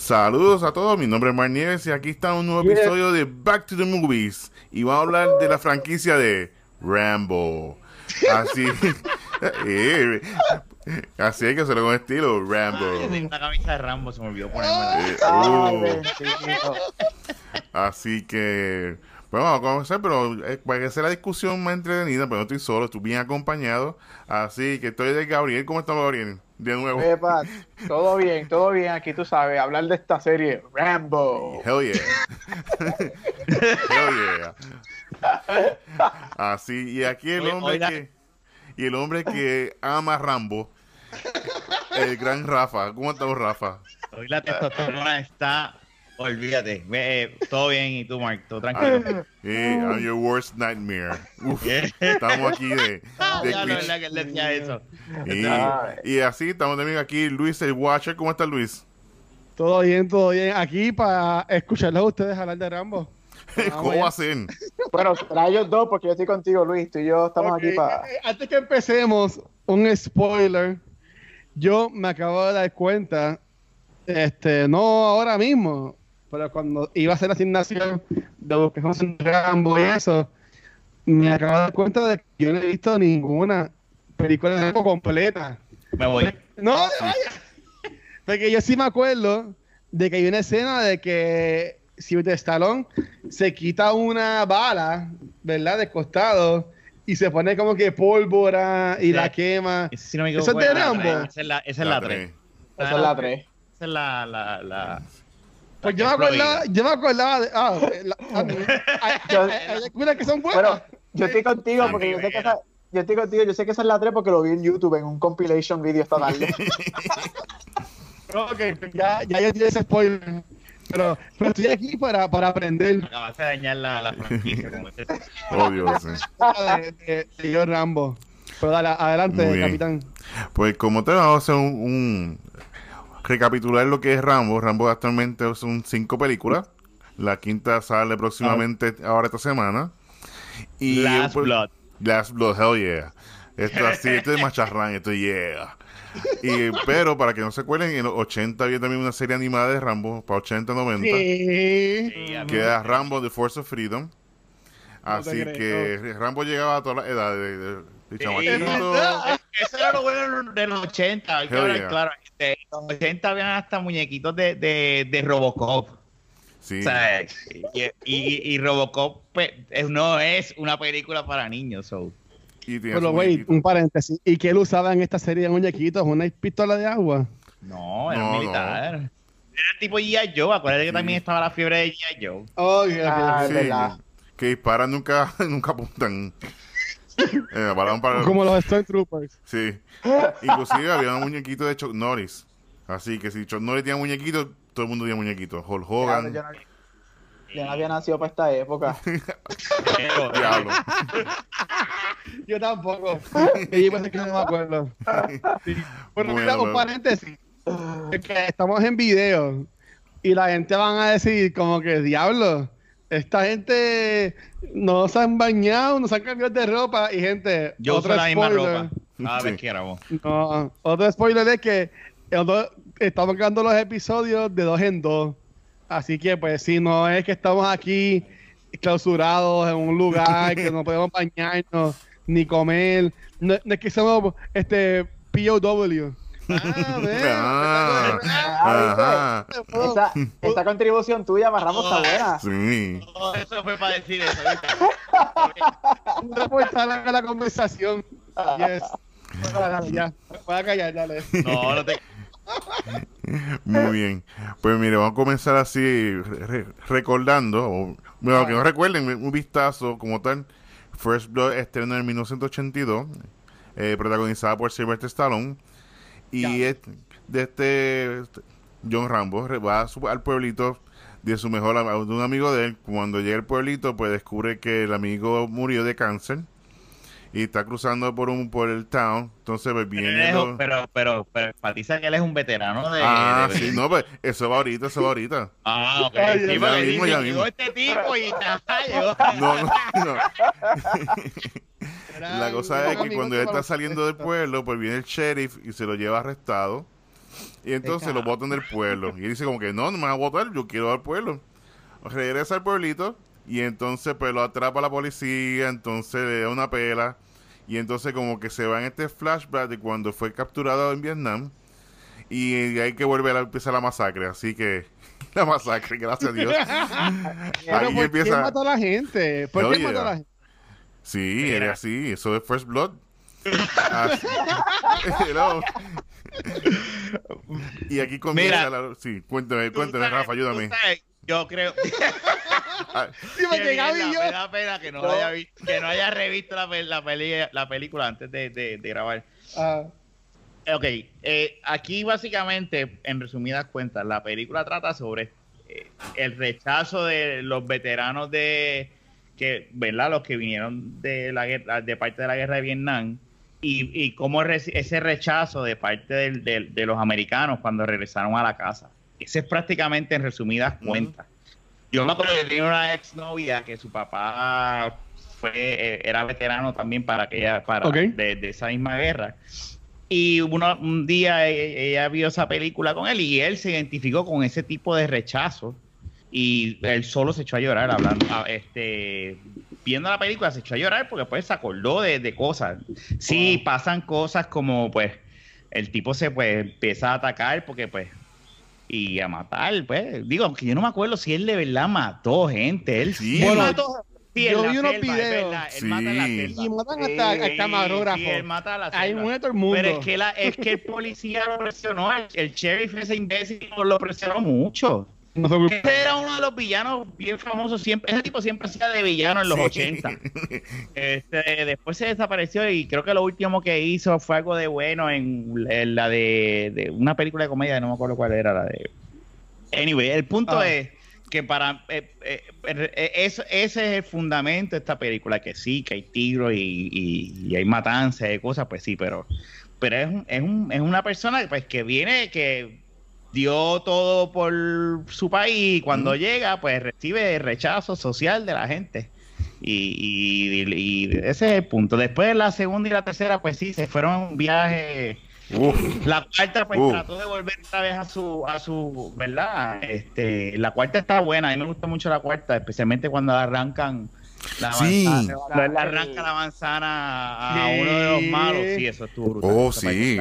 Saludos a todos, mi nombre es Mar Nieves y aquí está un nuevo episodio de Back to the Movies y vamos a hablar de la franquicia de Rambo. Así, eh, así hay que hacerlo con estilo, Rambo. Ay, una camisa de Rambo, se me olvidó ponerme. Eh, Ah, uh, bendito. así que, bueno, vamos a comenzar, pero eh, para que sea la discusión más entretenida, pero no estoy solo, estoy bien acompañado. Así que estoy de Gabriel. ¿Cómo estamos, Gabriel? De nuevo. Epa, todo bien, todo bien. Aquí tú sabes, hablar de esta serie, Rambo. Hell yeah. Hell yeah. Así, y aquí el hombre oiga. que. Y el hombre que ama a Rambo. El gran Rafa. ¿Cómo estamos, Rafa? Hoy la testosterona está. Olvídate. Eh, todo bien, y tú, Mark, todo tranquilo. I'm your worst nightmare. Uf, estamos aquí de, Ah, de ya, no, verdad que él decía eso. Y, y así estamos también aquí, Luis el Watcher. ¿Cómo está Luis? Todo bien, todo bien. Aquí para escucharlos a ustedes hablar de Rambo. ¿Cómo ser? Bueno, para ellos dos, porque yo estoy contigo, Luis. Tú y yo estamos aquí para. eh, eh, Antes que empecemos, un spoiler. Yo me acabo de dar cuenta, este, no ahora mismo, pero cuando iba a hacer la asignación de que son Rambo y eso, me acabo de dar cuenta de que yo no he visto ninguna película de Rambo completa. Me voy. No, vaya. Porque yo sí me acuerdo de que hay una escena de que Sylvester Stallone se quita una bala, ¿verdad? De costado y se pone como que pólvora y Sí. la quema. Ese, si no me ¿Eso es de Rambo? Esa es la, esa es la 3. tres. Esa es la 3. Esa es la. la, la Pues yo me acordaba, yo me acordaba de. Ah, la- ah, hay, hay- hay algunas que son buenas. Bueno, yo estoy contigo Ah, porque yo sé que esa. Yo estoy contigo, yo sé que esa es la 3 porque lo vi en YouTube en un compilation video esta tarde. ok, ya, ya yo ese spoiler. Pero, pero estoy aquí para, para aprender Acabaste de dañar la, la franquicia. Como este. Oh, Dios. sí. de, de, de yo Rambo. Pero dale, adelante, capitán. Pues como te vamos a hacer un, un- recapitular lo que es Rambo. Rambo actualmente son cinco películas. La quinta sale próximamente ahora esta semana. Y Last pues, Blood. Last Blood, hell yeah. Esto así, esto es macharrán, esto yeah. Y, pero para que no se acuerden, en los 80 había también una serie animada de Rambo, para 80, 90, Sí. Que era Rambo The Force of Freedom. Así que Rambo llegaba a todas las edades de, de, de Sí, chamaquito. Eso era lo bueno de los 80. Hay que Hell hablar yeah. claro. De los 80 habían hasta muñequitos de, de, de Robocop. Sí. O sea, y, y, y Robocop pues, es- no es una película para niños. So. Pero, güey, un paréntesis. ¿Y qué él usaba en esta serie de muñequitos? ¿Una pistola de agua? No, era No, un militar. Era el tipo G.I. Joe. Acuérdate que también estaba la fiebre de G.I. Joe. Oh, Ah, Sí, que disparan nunca, nunca apuntan. Eh, pararon para- Como los Stormtroopers. Sí. Inclusive había un muñequito de Chuck Norris. Así que si Chuck Norris tenía muñequito, todo el mundo tenía muñequito. Hulk Hogan. Yo no, yo no había nacido para esta época. Diablo. Yo tampoco. y pues es que no me acuerdo. Sí. Bueno, mira, Bueno. un paréntesis. Es que estamos en video y la gente van a decir como que, diablo, esta gente no se han bañado, no se han cambiado de ropa y gente... yo uso otro la misma ropa. Cada vez que grabo. No, otro spoiler es que estamos grabando los episodios de dos en dos. Así que, pues, si no es que estamos aquí clausurados en un lugar que no podemos bañarnos ni comer, no, no es que somos este POW. Ah, Ah, Ah, oh, Esa, esa contribución tuya, Barramos, está buena. Sí. No, eso fue para decir eso. reportaje a la conversación. Yes. Ya. Voy a callar, dale. No, no te. Muy bien. Pues mire, vamos a comenzar así re- recordando, o, bueno, que no recuerden, un vistazo como tal. First Blood estreno en 1982, eh, protagonizada por Sylvester Stallone. Y es de este John Rambo va a su- al pueblito de su mejor de un amigo de él. Cuando llega al pueblito, pues descubre que el amigo murió de cáncer y está cruzando por un por el town. Entonces pues, Pero, viene es- lo- pero, pero, pero enfatiza que él es un veterano de. Ah, de- sí, no, pues eso va ahorita, eso va ahorita. Ah, ok. Ay, Sí, ya mismo, ya llegó mismo. este tipo y. No, no, no. La cosa es que cuando él está saliendo del pueblo, pues viene el sheriff y se lo lleva arrestado. Y entonces lo botan del pueblo. Y él dice como que no, no me van a votar, yo quiero al pueblo. Regresa al pueblito y entonces pues lo atrapa la policía, entonces le da una pela. Y entonces como que se va en este flashback de cuando fue capturado en Vietnam. Y hay que volver a empezar la masacre. Así que la masacre, gracias a Dios. Pero Ahí ¿por qué empieza... mató a la gente? ¿Por qué mató a la gente? Sí, Mira. era así, eso es First Blood. Así. Hello. y aquí comienza Mira. la... Sí, cuéntame, cuéntame, sabes- Rafa, ayúdame. sabes, Yo creo Ah, Sí, y mierda, yo- me da pena que no, No. haya visto- que no haya revisto la, pe- la, peli- la película antes de, de- de grabar. Ah, Ok, eh, aquí básicamente, en resumidas cuentas, la película trata sobre eh, el rechazo de los veteranos de que, ¿verdad? Los que vinieron de la guerra, de parte de la guerra de Vietnam y, y cómo ese rechazo de parte del- del- de los americanos cuando regresaron a la casa. Ese es prácticamente en resumidas cuentas. Yo me acuerdo que tenía una exnovia que su papá fue eh, era veterano también para aquella para de esa misma guerra. Y uno, un día e- ella vio esa película con él y él se identificó con ese tipo de rechazo y él solo se echó a llorar hablando, a- este, viendo la película se echó a llorar porque pues se acordó de, de cosas. Sí, Wow. pasan cosas como pues el tipo se pues empieza a atacar porque pues y a matar, pues digo que yo no me acuerdo si él de verdad mató gente, él Sí. él Bueno, mató sí, yo vi unos selva, videos. él mata en la Sí. selva. y matan Sí, hasta Sí, camarógrafo. sí, él mata a la todo el mundo. Pero es que, la, es que el policía lo presionó, el, el sheriff ese imbécil lo presionó mucho. Era uno de los villanos bien famosos, siempre, ese tipo siempre hacía de villano en los Sí. 80. Este, después se desapareció y creo que lo último que hizo fue algo de bueno en, en la de, de una película de comedia, no me acuerdo cuál era, la de... Anyway, el punto Ah. es que para eh, eh, eh, eso- ese es el fundamento de esta película, que sí, que hay tiros y, y- y hay matanzas y cosas, pues sí, pero pero es, un- es, un- es una persona pues que viene, que dio todo por su país y cuando llega pues recibe rechazo social de la gente. Y, y- y ese es el punto. Después la segunda y la tercera pues sí, se fueron a un viaje... Uf, La cuarta, pues Uh. trató de volver otra vez a su, a su, ¿verdad? Este, la cuarta está buena, a mí me gusta mucho la cuarta, especialmente cuando arrancan la Sí. manzana, le arranca la manzana a Sí. uno de los malos, sí, eso estuvo brutal. oh, sí.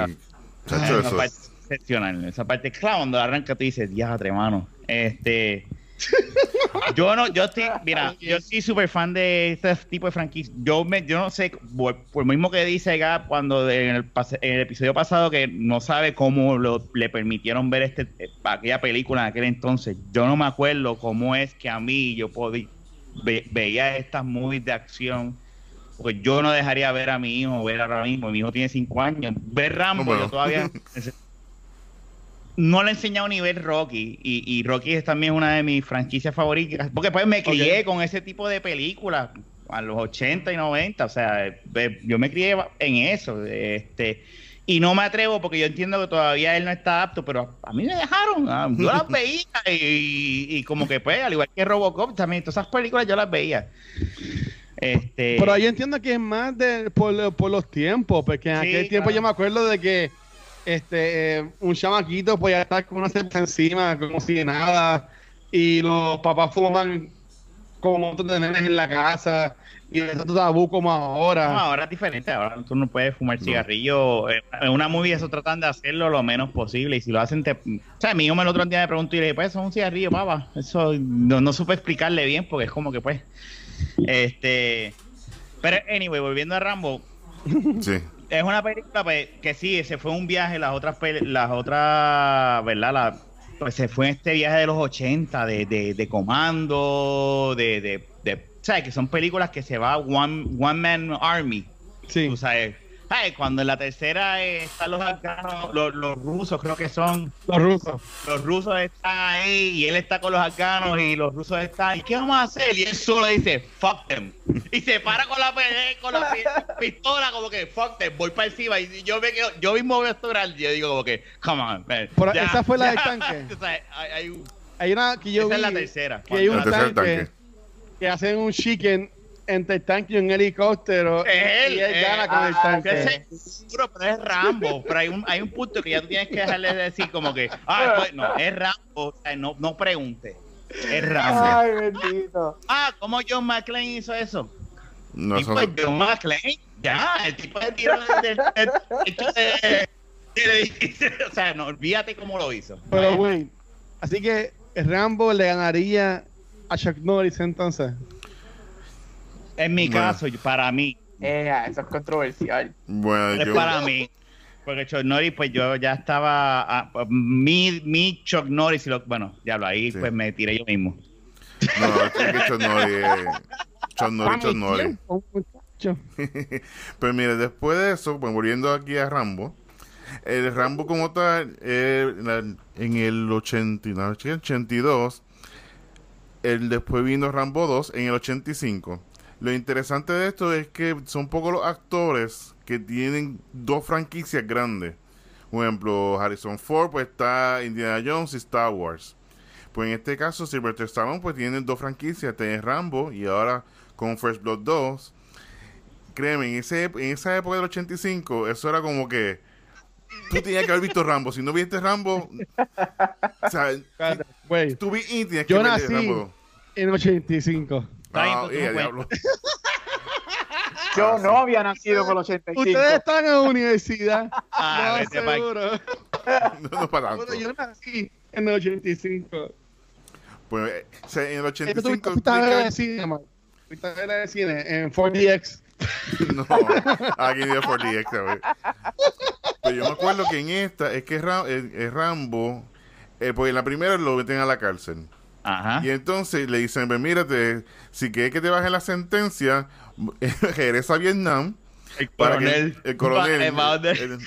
Chacho, eso. Excepcional, esa parte, claro, cuando arranca tú dices, diatre, mano, este... Yo no, yo estoy, mira, yo soy súper fan de este tipo de franquicia. Yo me, yo no sé, por, por lo mismo que dice Gab cuando en el, pase- en el episodio pasado que no sabe cómo lo, le permitieron ver este aquella película en aquel entonces. Yo no me acuerdo cómo es que a mí yo podí, ve- veía estas movies de acción. Porque yo no dejaría ver a mi hijo ver ahora mismo. Mi hijo tiene cinco años. Ver Rambo, No, bueno. yo todavía no le he enseñado ni ver Rocky. Y, y Rocky es también una de mis franquicias favoritas. Porque pues me crié con ese tipo de películas a los 80 y 90 o sea eh, yo me crié en eso este y no me atrevo porque yo entiendo que todavía él no está apto pero a mí me dejaron ah, yo las veía y, y- y como que pues al igual que Robocop también todas esas películas yo las veía. Este Pero yo entiendo que es más de, por, por los tiempos, porque en Sí, aquel tiempo claro. yo me acuerdo de que este eh, un chamaquito podía estar con una cerveza encima como si nada, y los papás fuman como montón de nenes en la casa, y eso es tabú como ahora. No, ahora es diferente. Ahora tú no puedes fumar cigarrillo. Eh, En una movie eso tratan de hacerlo lo menos posible. Y si lo hacen, te... o sea, mi hijo me el otro día me preguntó y le dije, pues eso es un cigarrillo, papá. Eso no, no supe explicarle bien porque es como que pues... Este... Pero anyway, volviendo a Rambo, Sí. es una película pues, que sí, se fue un viaje, las otras, las otras, ¿verdad? La, pues se fue en este viaje de los 80, de, de, de comando, de, de, de, ¿sabes? Que son películas que se va One, one Man Army, Sí. tú sabes. Cuando en la tercera eh, están los afganos, los, los rusos creo que son, Los rusos. los rusos están ahí y él está con los afganos y los rusos están, ¿y qué vamos a hacer? Y él solo dice, fuck them. Y se para con la, con la pi- pistola como que, fuck them, voy para encima. Y yo me quedo, yo mismo veo esto grande y yo digo como que, come on, man. Pero esa fue la del tanque. O sea, hay- hay- Hay una que yo esa vi es la tercera. que hay un El tercer tanque, tanque. que hacen un chicken entre el tanque y un helicóptero. Es él, y él eh, gana con el ah, tanque. Ese es seguro, pero es Rambo. Pero hay un, hay un punto que ya tú tienes que dejarle de decir como que, ah, pues, no, es Rambo. O sea, no, no pregunte. Es Rambo. Ay, bendito. Ah, ¿cómo John McClane hizo eso? No, y eso- pues John McClane, ya, el tipo de tiro del. O sea, no, olvídate cómo lo hizo. Pero, güey, así que Rambo le ganaría a Chuck Norris entonces. En mi Bueno. caso, para mí, Eh, eso es controversial. bueno, es yo, para mí. Porque Chuck Norris, pues yo ya estaba. ah, pues, mi, mi Chuck Norris, y lo- bueno, ya lo ahí, Sí. pues me tiré yo mismo. no, es que Chuck Norris, eh, Chuck Norris, Chuck Norris. Pero mire, después de eso, pues volviendo aquí a Rambo, el Rambo como tal, eh, en el 80, no, 82, el, después vino Rambo 2 en el 85. Lo interesante de esto es que son pocos los actores que tienen dos franquicias grandes. Por ejemplo, Harrison Ford, pues está Indiana Jones y Star Wars. Pues en este caso, Sylvester Stallone, pues tiene dos franquicias, tiene Rambo y ahora con First Blood 2 créeme, en, ese, en esa época del 85, eso era como que tú tenías que haber visto Rambo. Si no viste Rambo, o sea, tú vi y tienes que ver Rambo. en 85. Ah, pues, eh, no diablo. Yo Ah, no había nacido con los 85. Ustedes están en la universidad. Ah, no, seguro. No, no para tanto. Bueno, yo nací en el 85. Pues, eh, o sea, en el ¿Esto tú 85, fuiste a ver tú el cine, man? ¿Fuiste a ver el cine en 4DX? No, aquí de 4DX, a ver. Pero yo me acuerdo que en esta es que Ra- el- el Rambo, eh, pues en la primera lo meten a la cárcel. Ajá. Y entonces le dicen, mírate, si quieres que te baje la sentencia, regresa a Vietnam. El para coronel. que el coronel Va- el-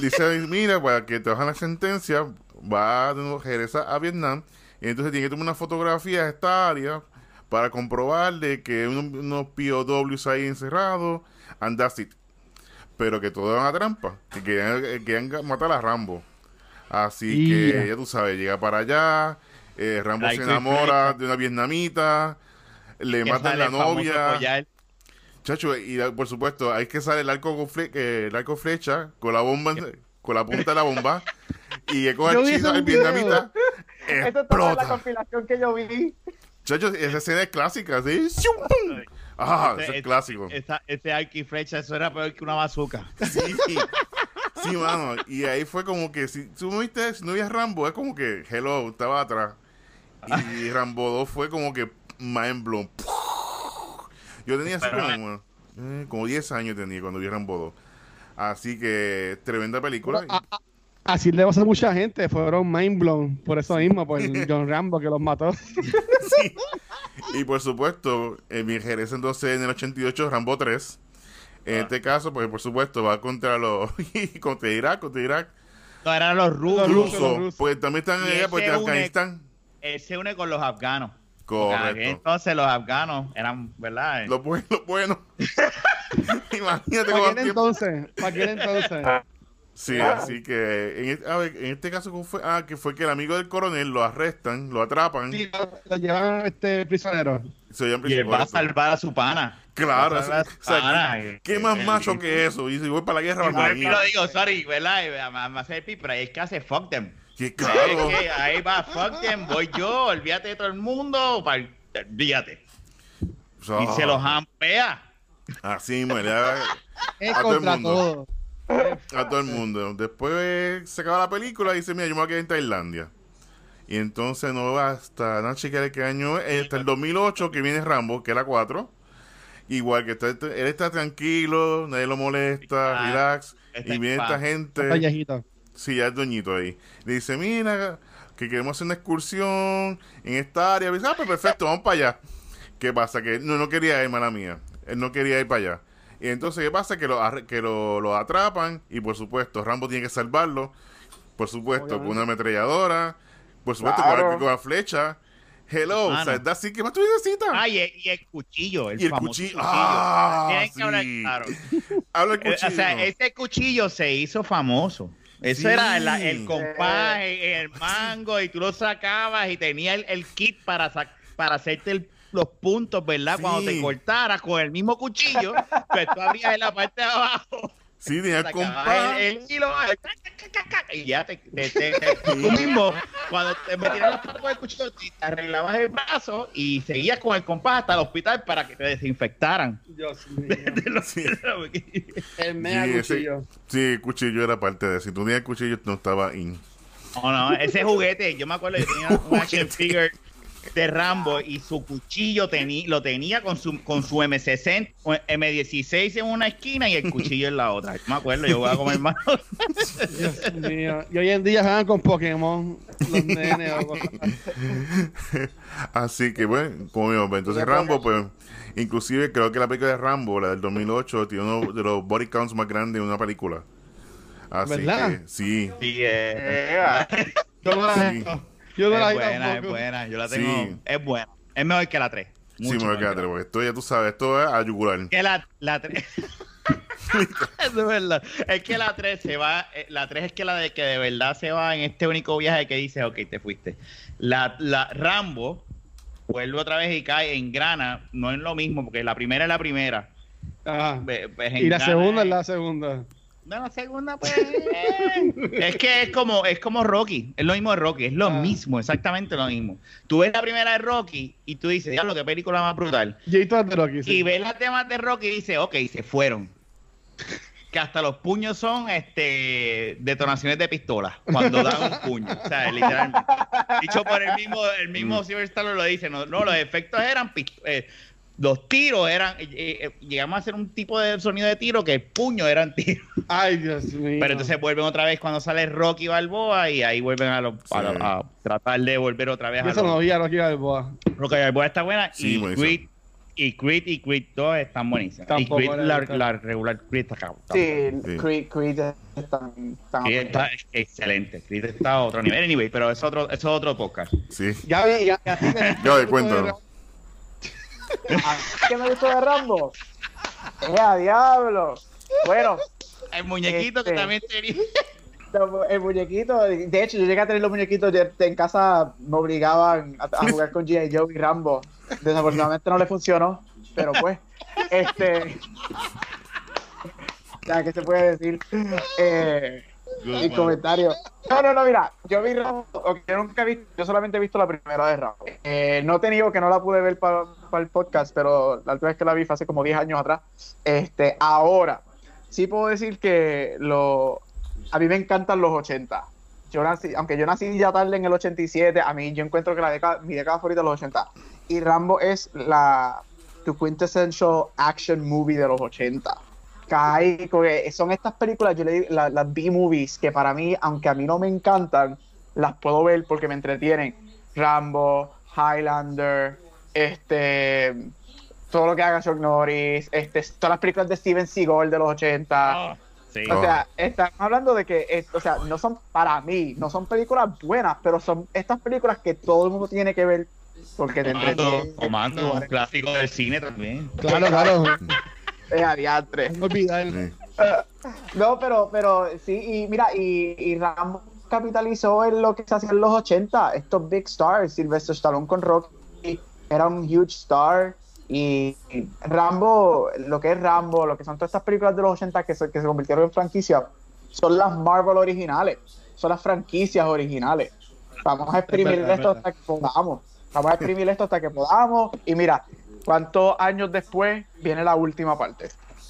dice, mira, para que te bajen la sentencia, va de nuevo, regresa a Vietnam. Y entonces tiene que tomar una fotografía de esta área para comprobar de que unos, unos POWs ahí encerrados, and that's it. Pero que todo era una trampa, que querían, que querían matar a Rambo. Así que, ya tú sabes, llega para allá, eh, Rambo Like se enamora de una vietnamita, le matan la novia. Chacho, y por supuesto, hay que sale el arco con fle- el arco flecha con la bomba, con la punta de la bomba y que coge el chino, video. vietnamita, Esto está en la explota. compilación que yo vi. Chacho, esa escena es clásica, ¿sí? Ah, ese Ese- es clásico. Esa, ese arco y flecha, eso era peor que una bazooka. Sí, sí, mano. Y ahí fue como que, si tú no viste, si no veías Rambo, es como que, hello, estaba atrás. Y Rambo 2 fue como que mind blown. Yo tenía así como, eh, como 10 años tenía cuando vi Rambo 2. Así que, tremenda película. A- a- Así le pasa a mucha gente, fueron mind blown por eso mismo, por John Rambo que los mató. Sí. Y por supuesto, en mi regresa entonces en el 88, Rambo 3. En este caso, pues por supuesto, va contra los. contra Irak, contra Irak. No, eran los rusos. Los rusos, Ruso. los rusos. Pues también están allá se une- Afganistán. Él se une con los afganos. Correcto. Entonces los afganos eran, ¿verdad? Lo bueno, lo bueno. Imagínate ¿Para tiempo. entonces? ¿Para aquel entonces? Sí, así que en, este- a ver, en este caso ¿cómo fue, ah, que fue que el amigo del coronel lo arrestan, lo atrapan, Sí, lo, lo llevan este prisionero. se llaman Y él va a salvar a su pana. Claro, Va a eso- salvar a su o sea, pana. ¿qué, qué más Eh, macho eh, que eso? Y si voy para la guerra, Y para por mí lo digo, sorry, ¿verdad? Me hace el pero es que hace fuck them. Que Es claro. que ahí va, fuck them, voy yo, olvídate de todo el mundo, olvídate. Y se los ampea. Así da Es A todo el contra mundo. todo. a todo el mundo. Después se acaba la película y dice, mira, yo me voy a quedar en Tailandia. Y entonces no va hasta, no chequear qué año es, hasta el 2008 que viene Rambo, que era 4. Igual que está, él está tranquilo, nadie lo molesta, Ah, relax. está Y en viene esta gente. Sí, ya es doñito ahí. Le dice, mira, que queremos hacer una excursión en esta área. dice, ah, pues perfecto, vamos para allá. ¿Qué pasa? Que no, no quería ir, mala mía. Él no quería ir para allá. Y entonces, ¿qué pasa? Que lo, arre- que lo, lo atrapan y por supuesto, Rambo tiene que salvarlo. Por supuesto, con una ametralladora. Por supuesto, Claro. con, con la flecha. Hello, Mano. o sea, así que más tú necesitas. Ah, y, el- y el cuchillo, el y el famoso cuchillo. cuchillo. Ah, que hablar sí. claro. Habla el Eh, cuchillo. O sea, ese cuchillo se hizo famoso. Eso Sí. era la- el compás, el, el mango, y tú lo sacabas y tenía el, el kit para, para hacerte el, los puntos, ¿verdad? Cuando te cortaras con el mismo cuchillo, pues tú abrías en la parte de abajo, Sí, tenía el sacabas compás. el, el hilo, y ya te, te- te- te- tú mismo, cuando te metieras los con el cuchillo, te arreglabas el brazo y seguías con el compás hasta el hospital para que te desinfectaran. Dios mío. De los- Sí. El mega Sí, ese- cuchillo. Sí, el cuchillo era parte de. Si tú tenías el cuchillo, no estaba in. No, no, ese juguete, yo me acuerdo, yo tenía un action figure de Rambo y su cuchillo teni- lo tenía con su, con su M60, o M16 en una esquina y el cuchillo en la otra. Yo me acuerdo, yo voy a comer más. Dios mío. Y hoy en día juegan con Pokémon. Los nenes o así. Que, bueno, como vimos, pues, entonces Rambo, pues, inclusive creo que la película de Rambo, la del 2008, tiene uno de los body counts más grandes de una película. Así ¿Verdad? que, sí. Sí, eh, Eh, Yo no la he Sí. Yo no la es he buena, es buena. Yo la tengo. Sí. Es buena. Es mejor que la 3. Sí, me queda porque esto ya tú sabes, esto es a yugular. que la, la 3. es de verdad. Es que la 3 se va. eh, La 3 es que la de que de verdad se va en este único viaje que dice, ok, te fuiste. La, la Rambo vuelve otra vez y cae en grana. No es lo mismo, porque la primera es la primera. Ajá. Ve- pues Y la segunda es la segunda. No, la segunda, pues. es que es como, es como Rocky. Es lo mismo de Rocky. Es lo Ah. mismo, exactamente lo mismo. Tú ves la primera de Rocky y tú dices, diablo, qué película más brutal. De Rocky. sí. Y ves las temas de Rocky y dices, ok, se fueron. Que hasta los puños son este detonaciones de pistola cuando dan un puño. O sea, literalmente. Dicho por el mismo, el mismo Mm. Silver lo dice. No, no, los efectos eran eh, los tiros eran, eh, eh, llegamos a hacer un tipo de sonido de tiro que el puño eran tiros. Ay, Dios mío. Pero entonces vuelven otra vez cuando sale Rocky Balboa y ahí vuelven a, los- a, Sí. a tratar de volver otra vez Yo a eso no vi a Rocky Balboa. Rocky Balboa está buena Sí, y. Creed y Creed y Creed 2 están buenísimas. Tampoco y Creed, la la, regular Creed está cabrón. Sí, Sí. Creed, Creed está, está Creed está excelente. Creed está a otro nivel. Anyway, pero es otro, eso es otro podcast. Sí. Ya vi, ya, ya, Ya de cuento. ¿Qué me gustó de Rambo? ¡Eh, a diablo! Bueno, El muñequito Este. que también tenía. el muñequito, de hecho, yo llegué a tener los muñequitos en casa, me obligaban a, a jugar con G.I. Joe y Rambo. Desafortunadamente no le funcionó, pero pues, este. Ya, ¿qué se puede decir? Eh, mi comentario. No, no, no, mira, yo vi Rambo, ok, yo nunca he visto, yo solamente he visto la primera de Rambo. Eh, no he tenido que no la pude ver para el podcast, pero la última vez que la vi fue hace como 10 años atrás. Este, ahora, sí puedo decir que lo, a mí me encantan los 80. Yo nací, aunque yo nací ya tarde en el 87, a mí yo encuentro que la década, mi década favorita es los 80. Y Rambo es la tu quintessential action movie de los 80. Que son estas películas, yo le digo, la- las B-movies, que para mí, aunque a mí no me encantan, las puedo ver porque me entretienen. Rambo, Highlander, este, todo lo que haga Chuck Norris, este, todas las películas de Steven Seagal de los 80. Ah, sí. O sea, estamos hablando de que, o sea, no son para mí, no son películas buenas, pero son estas películas que todo el mundo tiene que ver porque te Comando, entretienen. Comando, un clásico del cine también. Claro, claro. Eh, adiantre. No olvidar. Sí. No, pero, pero sí, y mira, y, y Rambo capitalizó en lo que se hacía en los 80, estos big stars, Sylvester Stallone con Rocky, era un huge star, y Rambo, lo que es Rambo, lo que son todas estas películas de los 80 que se, que se convirtieron en franquicia, son las Marvel originales, son las franquicias originales. Vamos a exprimir verdad, esto hasta que podamos, vamos a exprimir esto hasta que podamos, y mira, ¿cuántos años después viene la última parte?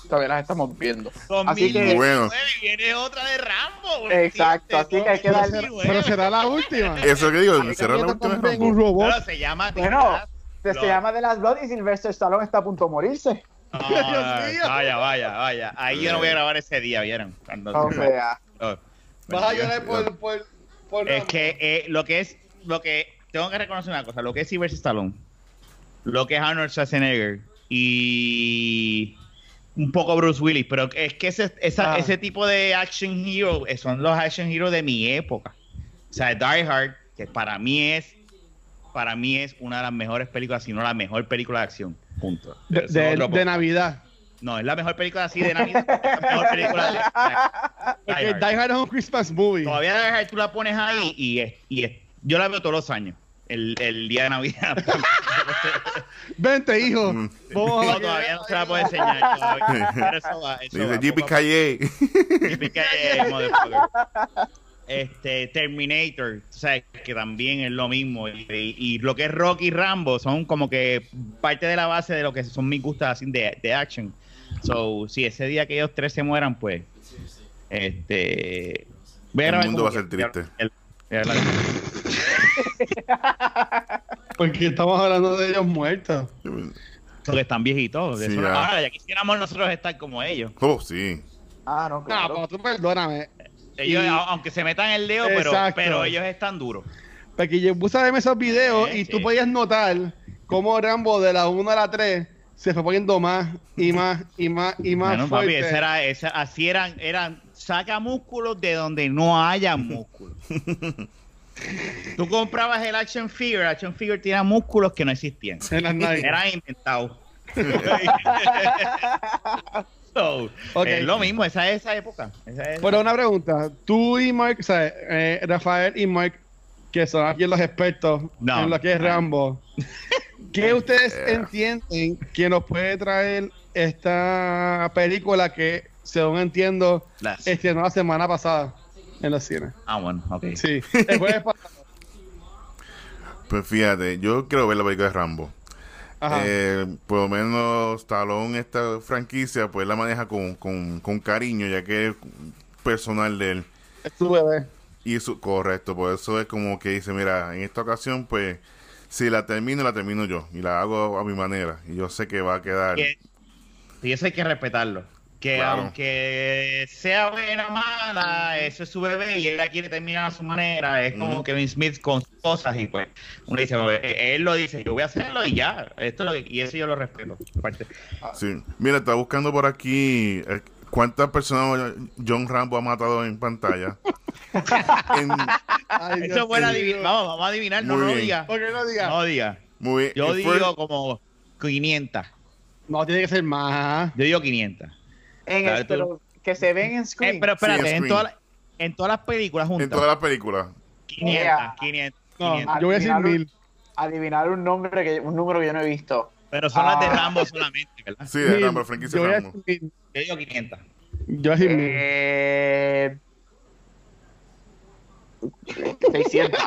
Todavía las estamos viendo. Así que- 2019 Bueno. viene otra de Rambo. Exacto, así que hay que darle- 2019. Pero será la última. Eso que digo, será la última un robot. Pero se llama Bueno, se, llama The Last Blood y Sylvester Stallone está a punto de morirse. Dios mío. vaya, vaya, vaya. Ahí yo no voy a grabar ese día, ¿vieron? Cuando- O sea, Oh, Vas a llorar por, por, por Es que eh, lo que es, lo que tengo que reconocer una cosa, lo que es Sylvester Stallone, lo que es Arnold Schwarzenegger y un poco Bruce Willis, pero es que ese, esa- Ah. ese tipo de action hero eh, son los action heroes de mi época. O sea, Die Hard, que para mí es, para mí es una de las mejores películas, si no la mejor película de acción. Punto. de. Navidad. No, es la mejor película así de Navidad. la mejor película de Die Hard. Die Hard es un Christmas movie. Todavía Die Hard tú la pones ahí y, es, y es- yo la veo todos los años. El, el día de Navidad. Vente, hijo. Mm. No, todavía no se la puedo enseñar. Todavía. Pero eso va, eso Dice. Este, Terminator, sea, que también es lo mismo. Y, y- y lo que es Rocky y Rambo son como que parte de la base de lo que son mis gustos así de, de action. So, si ese día que ellos tres se mueran, pues. Este. El mundo va a ser triste. el- Porque estamos hablando de ellos muertos. Porque están viejitos. Sí, Eso no- ya. ahora, ya quisiéramos nosotros estar como ellos. Oh, sí. Ah, no, No, claro. pero tú perdóname. Ellos, Y- aunque se metan el dedo, pero, pero ellos están duros. Porque yo puse a verme esos videos Sí, y tú sí. podías notar cómo Rambo de la 1 a la 3 se fue poniendo más y más y más y más Bueno, papi, fuerte. esa era, esa, así eran, eran, saca músculos de donde no haya músculos. Tú comprabas el action figure, el action figure tenía músculos que no existían. En las nalgas. Eran inventados. So, Ok. Es lo mismo, esa es esa época. Esa es- Pero una pregunta, tú y Mark, o sea, eh, Rafael y Mark, que son aquí los expertos No. en lo que es Rambo, ¿qué ustedes Yeah. entienden que nos puede traer esta película que, según entiendo, Las- estrenó la semana pasada en los cines? Ah, bueno, ok. Sí, el jueves pasado. Pues fíjate, yo quiero ver la película de Rambo. Ajá. Eh, por lo menos Stallone, esta franquicia, pues la maneja con, con, con cariño, ya que es personal de él. es tu bebé. Y eso, correcto, por eso es como que dice, mira, en esta ocasión, pues, si la termino, la termino yo. Y la hago a mi manera. Y yo sé que va a quedar. Que- y eso hay que respetarlo. Que Claro. aunque sea buena o mala, eso es su bebé y él la quiere terminar a su manera. Es como Ujú. Kevin Smith con sus cosas y pues uno dice, "Pues, eh, él lo dice, yo voy a hacerlo y ya. Esto lo y eso yo lo respeto. aparte. Sí. Mira, está buscando por aquí eh, cuántas personas John Rambo ha matado en pantalla. En- Ay, Eso Dios buena. Vamos, vamos a adivinar, no Muy bien. diga. ¿Por qué no? No diga. muy bien. Yo Y fue- digo como 500. No, tiene que ser más. Yo digo 500. En el- pero que se ven en Eh, screen. pero espérate, Sí, en en, screen. todas las- en todas las películas en juntas. todas las películas. 500, Yeah. 500, No, 500. yo voy a decir Adivinar un- mil. Adivinar un nombre que un número que yo no he visto. Pero son las de Ah. Rambo solamente, ¿verdad? Sí, de Mil. Rambo, franquicia Yo Rambo. Yo digo 500. Yo voy a decir mil. Eh, 600.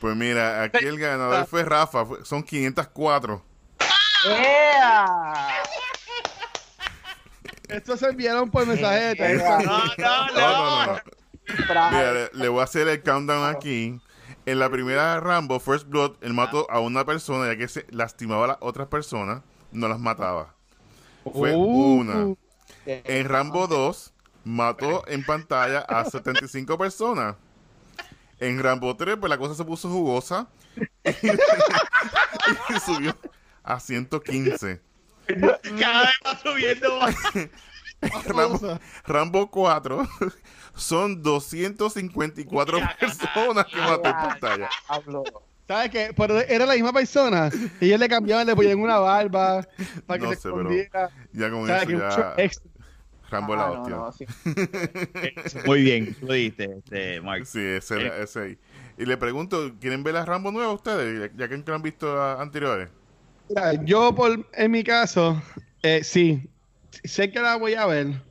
Pues mira, aquí el ganador fue Rafa. son 504. ¡Ea! Estos se enviaron por mensaje de texto. No, no, No, no. no, no. Pra- Mira, le, le voy a hacer el countdown aquí. En la primera Rambo, First Blood, él mató a una persona ya que se lastimaba a las otras personas, no las mataba. Fue Uh. una. En Rambo 2, mató en pantalla a 75 personas. En Rambo 3, pues la cosa se puso jugosa y subió a 115. Cada vez va subiendo más. Rambo, Rambo 4 son 254 personas que mató en pantalla. Hablo. ¿Sabes qué? Pero era la misma persona. Y ellos le cambiaban, le ponían una barba para que No se sé, pero escondiera. Ya con ¿Sabes eso ya. Rambo es la Ah, no, hostia. no, sí. Muy bien, tú lo dijiste, este, Mark. Sí, ese, era- ese ahí. Y le pregunto, ¿quieren ver las Rambo nuevas ustedes? Ya que nunca han visto a- anteriores. Mira, yo, por, en mi caso, eh, sí. Sé que la voy a ver.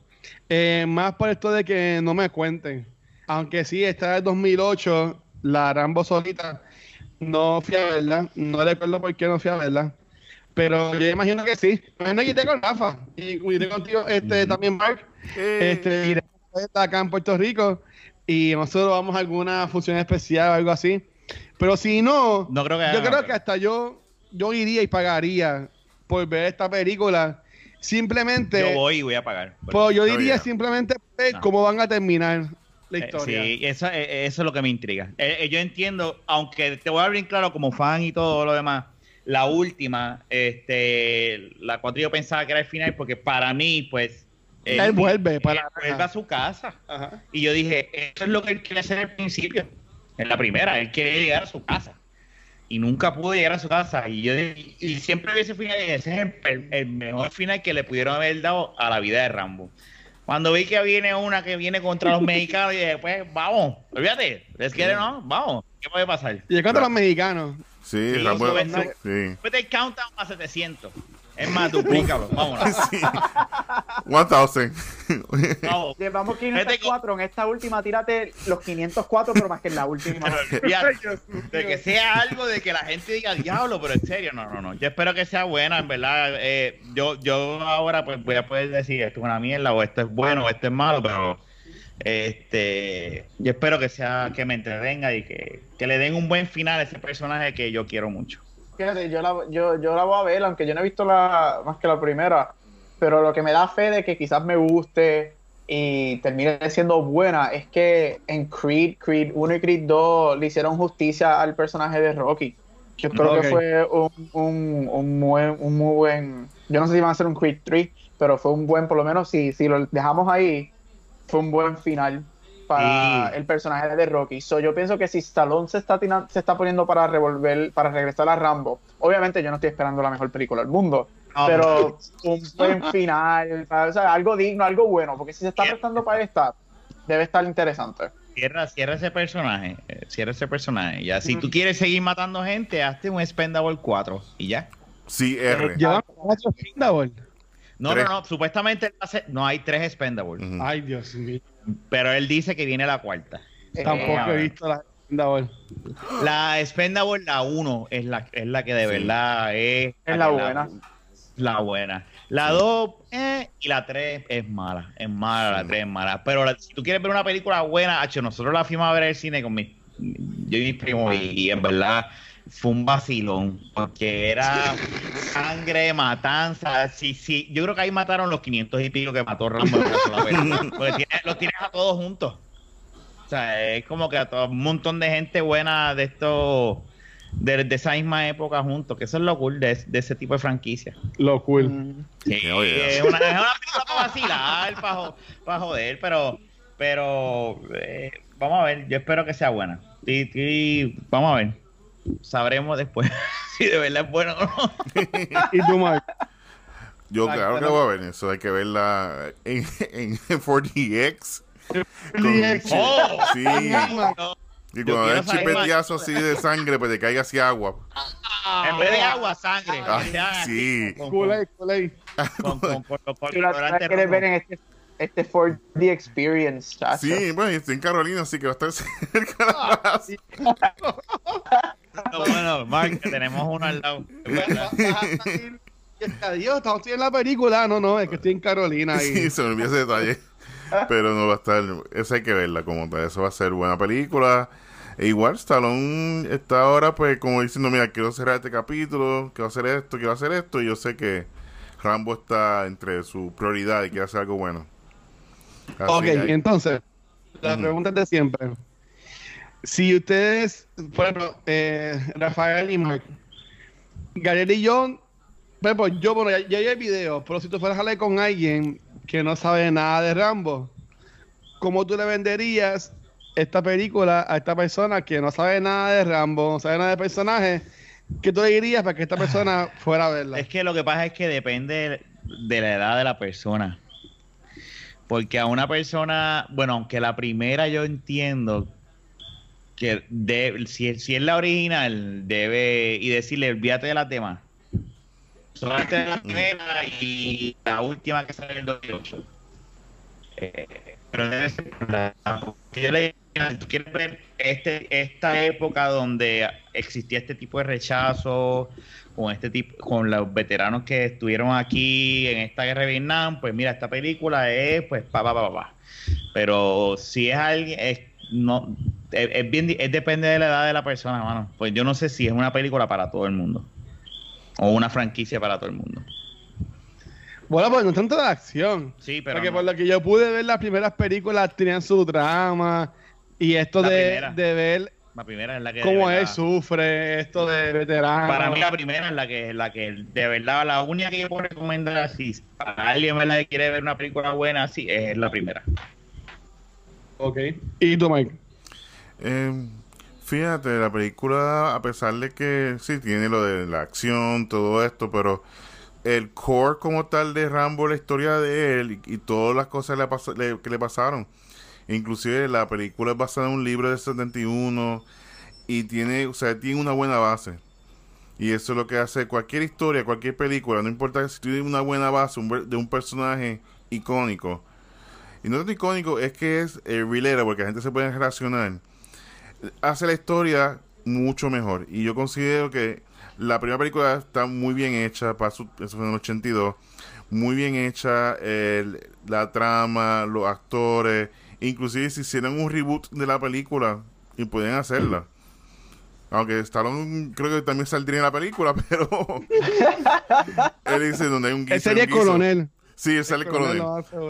eh, más por esto de que no me cuenten. Aunque sí, esta del 2008, la Rambo solita, no fui a verla. No recuerdo por qué no fui a verla. Pero yo imagino que sí. Imagino que iré con Rafa. Y iré contigo este, también, Mark. Eh, Este, iré acá en Puerto Rico. Y nosotros vamos a alguna función especial o algo así. Pero si no, No creo que yo creo que hasta yo, yo iría y pagaría por ver esta película. Simplemente, Yo voy y voy a pagar. pues yo diría simplemente ver No. cómo van a terminar la Eh, historia. sí, eso, eh, eso es lo que me intriga. Eh, yo entiendo, aunque te voy a abrir claro como fan y todo lo demás, la última, este, la cuatro yo pensaba que era el final porque para mí, pues... Él vuelve para- él vuelve a su casa. Ajá. Y yo dije, esto es lo que él quiere hacer al principio. En la primera, él quiere llegar a su casa. Y nunca pudo llegar a su casa. Y yo y, siempre vi ese final, y ese es el, el mejor final que le pudieron haber dado a la vida de Rambo. Cuando vi que viene una que viene contra los mexicanos, y dije, pues vamos, olvídate, es que no, vamos, ¿qué puede pasar? Y es contra Claro. los mexicanos. Sí, Sí, Rambo. sube-. Sí. Después del countdown a 700. Es más, duplícalo. Vámonos. Sí. 1000. Vamos. Llevamos Vete 504. En esta última, tírate los 504, pero más que en la última. Ya, de que sea algo de que la gente diga diablo, pero en serio, no, no, no. Yo espero que sea buena, en verdad. Eh, yo, yo ahora pues voy a poder decir esto es una mierda, o esto es bueno, o esto es malo, pero este yo espero que sea, que me entretenga y que, que le den un buen final a ese personaje que yo quiero mucho. Fíjate, yo la, yo, yo la voy a ver, aunque yo no he visto la más que la primera. Pero lo que me da fe de que quizás me guste y termine siendo buena es que en Creed, Creed 1 y Creed 2 le hicieron justicia al personaje de Rocky. Yo creo que fue un, un, un, buen, un muy buen. Yo no sé si van a hacer un Creed 3, pero fue un buen, por lo menos si, si lo dejamos ahí, fue un buen final para Sí. el personaje de Rocky. So, yo pienso que si Stallone se está, se está poniendo para revolver, para regresar a Rambo, obviamente yo no estoy esperando la mejor película del mundo, No, pero un buen final, o sea, algo digno, algo bueno, porque si se está prestando para esta, debe estar interesante. Cierra, cierra ese personaje, eh, cierra ese personaje. Ya, si tú quieres seguir matando gente, hazte un Spendable 4 y ya. Sí, R. Llevan cuatro. No, Tres. no, no, supuestamente no hay tres Expendables. Ay, Dios mío. pero él dice que viene la cuarta. Tampoco a he ver. visto la Expendable. La Expendable, la 1, es la, es la que de Sí. verdad es... Es la buena. La buena. La 2 eh, y la 3 es mala. Es mala, la 3 es mala. Pero la- si tú quieres ver una película buena, Hacho, nosotros la fuimos a ver al cine con mi, yo y mis primos y, y en verdad fue un vacilón. Porque era sangre, matanza. Sí, sí. Yo creo que ahí mataron los 500 y pico que mató Rambo. Porque tienes- los tienes a todos juntos. O sea, es como que a todo, un montón de gente buena de estos, de, de esa misma época juntos, que eso es lo cool de, de ese tipo de franquicia. Lo cool. Mm. Sí, Oh, yeah. es, una, es una película para vacilar, para, para joder, pero, pero eh, vamos a ver, yo espero que sea buena. Sí, sí, vamos a ver. Sabremos después si de verdad es bueno o no. ¿Y tú, Mike? Yo claro que voy a ver eso. Hay que verla en, en 4DX. DX. ¡Oh! Sí. No, Y cuando quiero da el saber chipetiazo así de sangre, pues te caiga así agua. en vez de agua, sangre. Ay, sea sí. Con, con, con, con, con- con- con quieres ver en este, este 4D Experience, chacho. Sí, bueno, estoy en Carolina, así que va a estar cerca de la casa. No, bueno, Mark, que tenemos uno al lado. Adiós, estamos en la película. No, no, es que estoy en Carolina. Y... Sí, se me olvidó ese detalle. Pero no va a estar. Esa hay que verla como tal. Eso va a ser buena película. E igual, Stallone está ahora, pues, como diciendo: Mira, quiero cerrar este capítulo, quiero hacer esto, quiero hacer esto. Y yo sé que Rambo está entre su prioridad y quiere hacer algo bueno. Así Ok, hay- entonces, la Ujú. pregunta es de siempre. Si ustedes, por ejemplo, eh, Rafael y Mark, Gabriel y por ejemplo, yo, bueno, ya, ya hay el video, pero si tú fueras a hablar con alguien que no sabe nada de Rambo, ¿cómo tú le venderías esta película a esta persona que no sabe nada de Rambo, no sabe nada de personaje? ¿Qué tú le dirías para que esta persona fuera a verla? Es que lo que pasa es que depende de la edad de la persona. Porque a una persona, bueno, aunque la primera yo entiendo que de- si, si es la original, debe y decirle, olvídate de las demás. Solamente la primera y la última que sale en el 2008. Eh, pero debe ser la- yo le tú quieres ver este, esta época donde existía este tipo de rechazo con este tipo, con los veteranos que estuvieron aquí en esta guerra de Vietnam, pues mira, esta película es pues pa pa pa pa, pa. Pero si es alguien, es, no, es, es bien, es depende de la edad de la persona, mano. Pues yo no sé si es una película para todo el mundo o una franquicia para todo el mundo. Bueno, pues no tanto de acción. Sí, pero Porque no. por lo que yo pude ver, las primeras películas tenían su drama. Y esto de, de ver la primera es la que de cómo él sufre, esto de veterano. Para mí la primera es la que la que de verdad la única que yo puedo recomendar así para alguien ¿verdad? que quiere ver una película buena así es la primera. Ok. ¿Y tú, Mike? Eh, fíjate, la película, a pesar de que sí tiene lo de la acción, todo esto, pero el core como tal de Rambo, la historia de él y, y todas las cosas le pas- le- que le pasaron. Inclusive la película es basada en un libro de 71 y tiene, o sea, tiene una buena base. Y eso es lo que hace cualquier historia, cualquier película, no importa si tiene una buena base de un personaje icónico. Y no tan icónico, es que es el relatable, porque la gente se puede relacionar. Hace la historia mucho mejor. Y yo considero que la primera película está muy bien hecha, eso fue en el 82. Muy bien hecha la trama, los actores. Inclusive si hicieran un reboot de la película, y pueden hacerla. Aunque Stallone creo que también saldría en la película, pero él dice donde hay un guiso. Él sería coronel. Sí, sale coronel.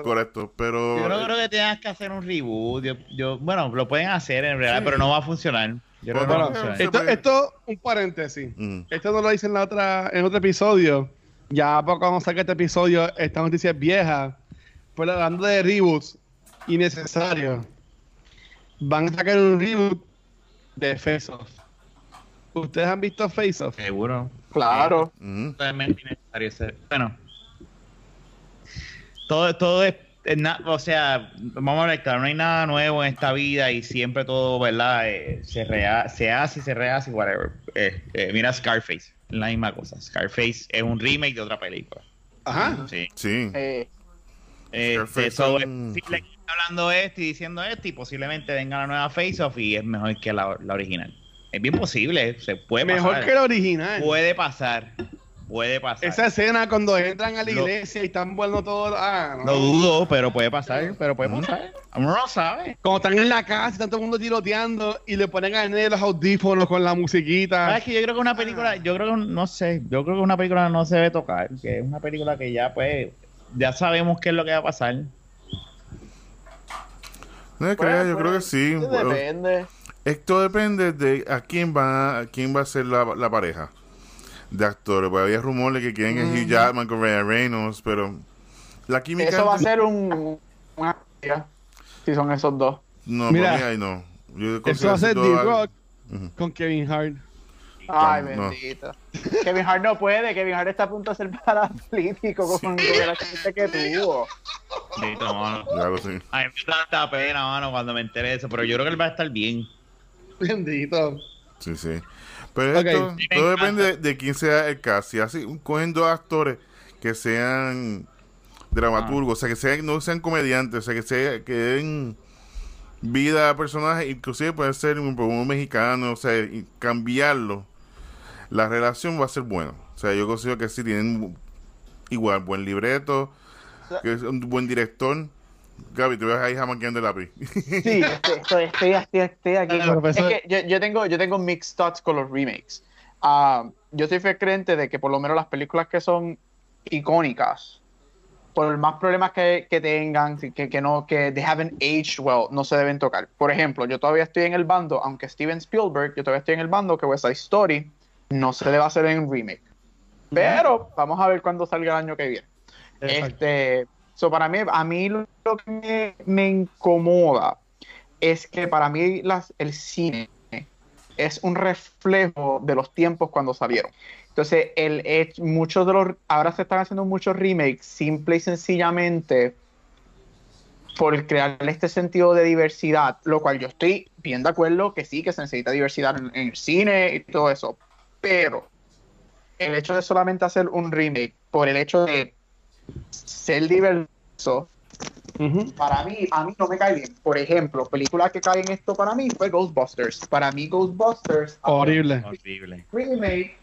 Correcto, pero. Yo no creo que tengas que hacer un reboot. Yo, bueno, lo pueden hacer en realidad, pero no va a funcionar. Yo creo que no va a funcionar. Esto, esto, un paréntesis. Mm. Esto no lo hice en la otra, en otro episodio. Ya poco vamos a sacar este episodio, esta noticia es vieja. Pero hablando de reboots innecesarios, van a sacar un reboot de Face Off. ¿Ustedes han visto Face Off? Seguro. Claro. Bueno. Todo, todo es, o sea, vamos a ver, claro, no hay nada nuevo en esta vida y siempre todo, ¿verdad? Eh, se, se hace y se rehace y whatever. Eh, eh, mira Scarface, la misma cosa. Scarface es un remake de otra película. Ajá. Sí. Sí. Scarface son... si le hablando esto y diciendo esto y posiblemente venga la nueva Face Off y es mejor que la, la original. Es bien posible, se puede Mejor que la original. Puede pasar. Puede pasar. Esa escena cuando entran a la iglesia y están bueno todo. Ah, no. Lo dudo, pero puede pasar. Pero puede pasar. No sabe. Cuando están en la casa, están todo el mundo tiroteando y le ponen a Nene los audífonos con la musiquita. Es que yo creo que una película, yo creo que no sé, yo creo que una película no se debe tocar. Que es una película que ya, pues, ya sabemos qué es lo que va a pasar. No yo creo que sí. Depende. Esto depende de a quién va, a quién va a ser la, la pareja de actores. Porque había rumores que quieren que Hugh Jackman con Ryan Reynolds, pero la química. Eso va a ser un. Una. Si son esos dos. No, Mira, ahí no. eso va a ser D-Rock con Kevin Hart. Ay, bendito. Kevin Hart no puede. Kevin Hart está a punto de ser paralítico con, sí. la gente que tuvo. Bendito, mano. Ya lo sé. Ay, me da tanta pena, mano, cuando me enteré de eso. Pero yo creo que él va a estar bien. Bendito. Sí, sí. Pero esto todo depende de, quién sea el cast. Si así, cogen dos actores que sean dramaturgos, o sea, que sean, no sean comediantes, o sea, que, sea, que den vida a personajes, inclusive puede ser un, un mexicano, o sea, y cambiarlo. La relación va a ser buena. O sea, yo considero que sí tienen igual buen libreto, que es un buen director Gaby, te ves ahí jamaqueando el lápiz. Sí, estoy, estoy, estoy, aquí. es que yo, yo, tengo, yo tengo mixed thoughts con los remakes. Uh, yo soy creyente de que por lo menos las películas que son icónicas, por más problemas que, que tengan, que, que, no, que they haven't aged well, no se deben tocar. Por ejemplo, yo todavía estoy en el bando, aunque Steven Spielberg, yo todavía estoy en el bando que West Side Story no se le va a hacer en remake. Pero vamos a ver cuándo salga el año que viene. Este, So, para mí, a mí lo que me, incomoda es que para mí el cine es un reflejo de los tiempos cuando salieron. Entonces, el, muchos de los, ahora se están haciendo muchos remakes simple y sencillamente por crear este sentido de diversidad, lo cual yo estoy bien de acuerdo que sí, que se necesita diversidad en, en el cine y todo eso, pero el hecho de solamente hacer un remake por el hecho de ser diverso, para mí, a mí no me cae bien. Por ejemplo, película que cae en esto para mí fue Ghostbusters. Para mí, Ghostbusters. Horrible. Horrible. Remake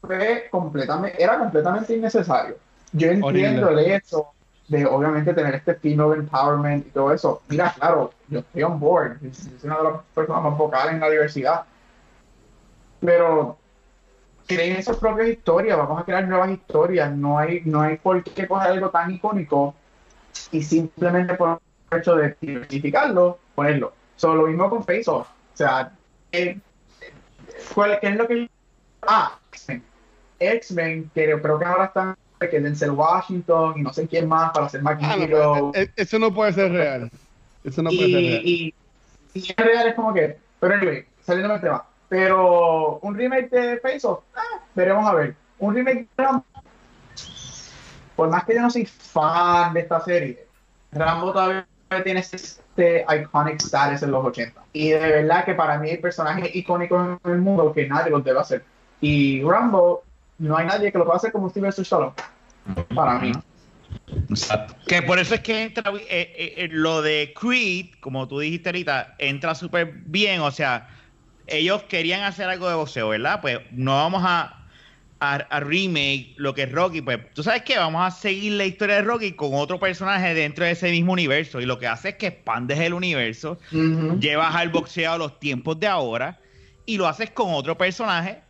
fue completamente, era completamente innecesario. Yo entiendo el hecho de obviamente tener este fin of empowerment y todo eso. Mira, claro, yo estoy on board. Es una de las personas más vocales en la diversidad. Pero creen sus propias historias, vamos a crear nuevas historias, no hay, no hay por qué coger algo tan icónico y simplemente por el hecho de identificarlo, ponerlo. Solo lo mismo con Face Off. O sea, ¿qué, es lo que... Ah, X-Men. X-Men, que creo que ahora están que Denzel Washington y no sé quién más para hacer más ah, e, Eso no puede ser real. Eso no puede ser real. Y, y, es real es como que... Pero anyway, saliendo del tema pero un remake de Face Off, ah, veremos a ver. Un remake de Rambo. Por más que yo no soy fan de esta serie, Rambo todavía tiene este iconic status en los 80. Y de verdad que para mí hay personajes icónicos en el mundo que nadie los debe hacer. Y Rambo, no hay nadie que lo pueda hacer como Steven Stallone. Para mí. Exacto. Que por eso es que entra eh, eh, eh, lo de Creed, como tú dijiste ahorita, entra súper bien. O sea, ellos querían hacer algo de boxeo, ¿verdad? Pues no vamos a, a, a remake lo que es Rocky. Pues tú sabes que vamos a seguir la historia de Rocky con otro personaje dentro de ese mismo universo. Y lo que hace es que expandes el universo, llevas al boxeo a los tiempos de ahora y lo haces con otro personaje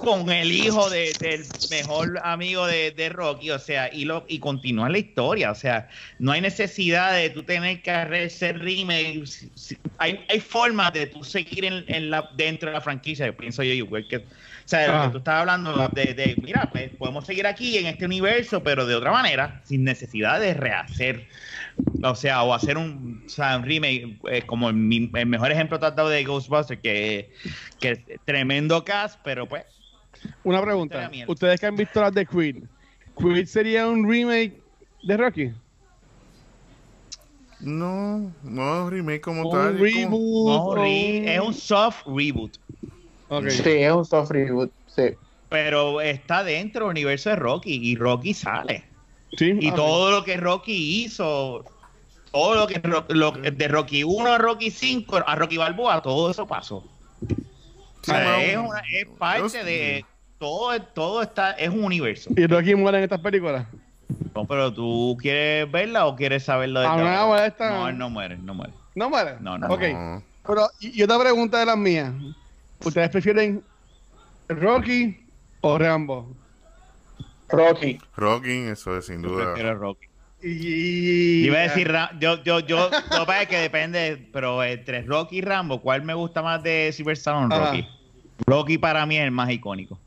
con el hijo de- del mejor amigo de, de Rocky, o sea, y lo y continúa la historia, o sea, no hay necesidad de tú tener que hacer remake, hay, hay formas de tú seguir en, en la, dentro de la franquicia, yo pienso yo igual que, o sea, lo Ah. que tú estás hablando de, de, mira, pues, podemos seguir aquí en este universo, pero de otra manera, sin necesidad de rehacer o sea, o hacer un, o sea, un remake, eh, como el, el mejor ejemplo tratado de Ghostbusters, que, que es tremendo cast, pero pues, Una pregunta. Ustedes que han visto las de Creed, ¿Creed sería un remake de Rocky? No, no es remake como Un tal. como- no, re- es un soft reboot. Sí, es un soft reboot. Sí. pero está dentro del universo de Rocky y Rocky sale. Sí, Y todo lo que Rocky hizo, todo lo que lo- de Rocky 1 a Rocky 5 a Rocky Balboa, todo eso pasó. Sí, es, una- es parte de todo, todo está, es un universo. ¿Y Rocky muere en estas películas? No, pero tú quieres verla o quieres saberlo de Ah, no, esta- No, él no muere, no muere. ¿No muere? No, no. Ok. no. Pero, y, otra pregunta de las mías. ¿Ustedes prefieren Rocky o Rambo? Rocky. Rocky, eso es sin Yo duda. prefiero Rocky. Y... Yo iba a decir, Ra- yo, yo, yo, lo que depende, pero entre Rocky y Rambo, ¿cuál me gusta más de Silver Stallone? Ajá. Rocky. Rocky para mí es el más icónico.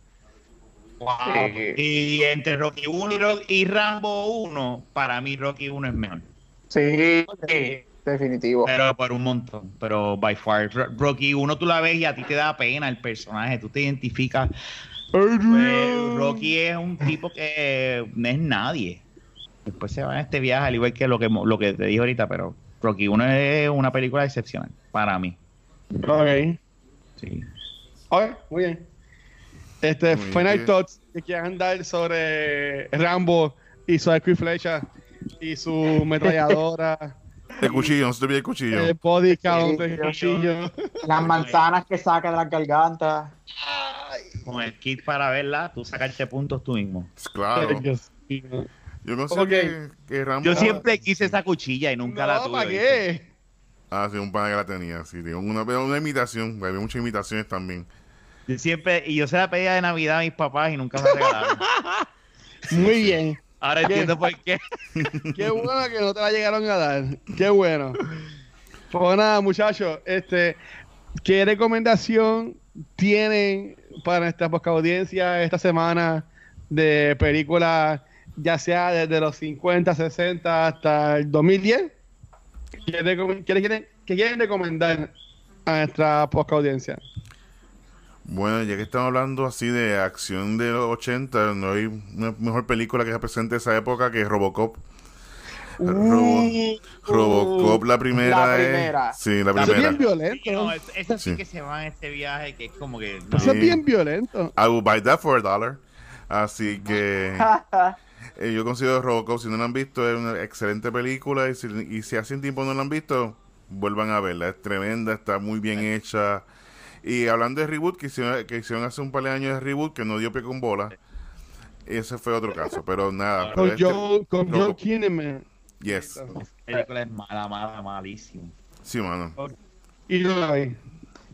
Sí. Y entre Rocky 1 y, y Rambo 1, para mí Rocky 1 es mejor. Sí, definitivo. Pero por un montón. Pero by far, Ro- Rocky 1 tú la ves y a ti te da pena el personaje, tú te identificas. Pues, Rocky es un tipo que no es nadie. Después se va en este viaje, al igual que lo que, lo que te dije ahorita, pero Rocky 1 es una película excepcional para mí. Ok. Sí. Ok, muy bien. Este, Muy final bien. thoughts que quieran dar sobre Rambo y su arco y flecha y su metralladora, El cuchillo, no se te olvide el cuchillo. el body count, yo- cuchillo. Las manzanas que saca de las gargantas. Con el kit para verla, tú sacarte puntos tú mismo. Claro. Yo no sé Ok. que, que Rambo. Yo siempre quise esa cuchilla y nunca la tuve. ¿para qué? Ah, sí, un pana que la tenía. Sí, tengo una, una imitación. Había muchas imitaciones también. Yo siempre, y yo se la pedía de Navidad a mis papás y nunca me regalaron. Muy bien. Ahora entiendo por qué. Qué bueno que no te la llegaron a dar. Qué bueno. Pues nada, muchachos, este, ¿qué recomendación tienen para nuestra poca audiencia esta semana de películas, ya sea desde los 50, 60 hasta el 2010? ¿Qué, recom- qué quieren, qué quieren recomendar a nuestra poca audiencia? Bueno, ya que estamos hablando así de acción de los 80, no hay una mejor película que represente esa época que Robocop. Robo- Robocop, la primera. La es- primera. sí, la Eso es primera. bien violento. No, es- eso sí Sí. que se va en este viaje que es como que. no. Eso es bien violento. I will buy that for a dollar. Así que eh, yo considero Robocop, si no la han visto, es una excelente película. Y si, y si hace tiempo no la han visto, vuelvan a verla. Es tremenda, está muy bien hecha. Y hablando de reboot, que hicieron, que hicieron hace un par de años de reboot que no dio pie con bola. Ese fue otro caso, pero nada. pero Con este- Joe, con Joe. Kinnaman. Yes. Esa película es mala, mala, malísima. Sí, mano. Y yo la vi.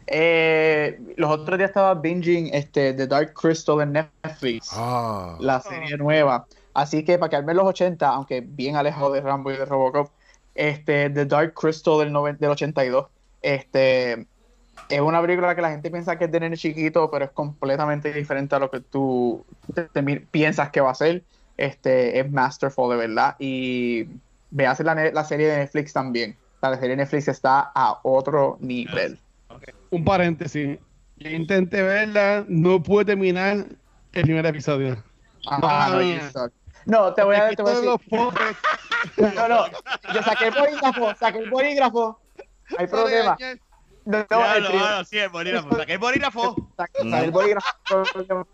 Eh, los otros días estaba binging este, The Dark Crystal en Netflix, Ah, la serie nueva. Así que para quedarme en los 80, aunque bien alejado de Rambo y de Robocop, este, The Dark Crystal del, noven- del 82, este, es una película que la gente piensa que es de nene chiquito, pero es completamente diferente a lo que tú te- te mi- piensas que va a ser. Este, es masterful, de verdad. Y veas la, la serie de Netflix también. La serie de Netflix está a otro nivel. Un paréntesis. Yo intenté verla, no pude terminar el primer episodio. Ajá, no, Ah. No, te voy a, te voy a Todos decir. los No, no, yo saqué el bolígrafo, saqué el bolígrafo. Hay problema. No, el no, primer- no, sí, el bolígrafo. Saqué el bolígrafo. Saca- saca el bolígrafo.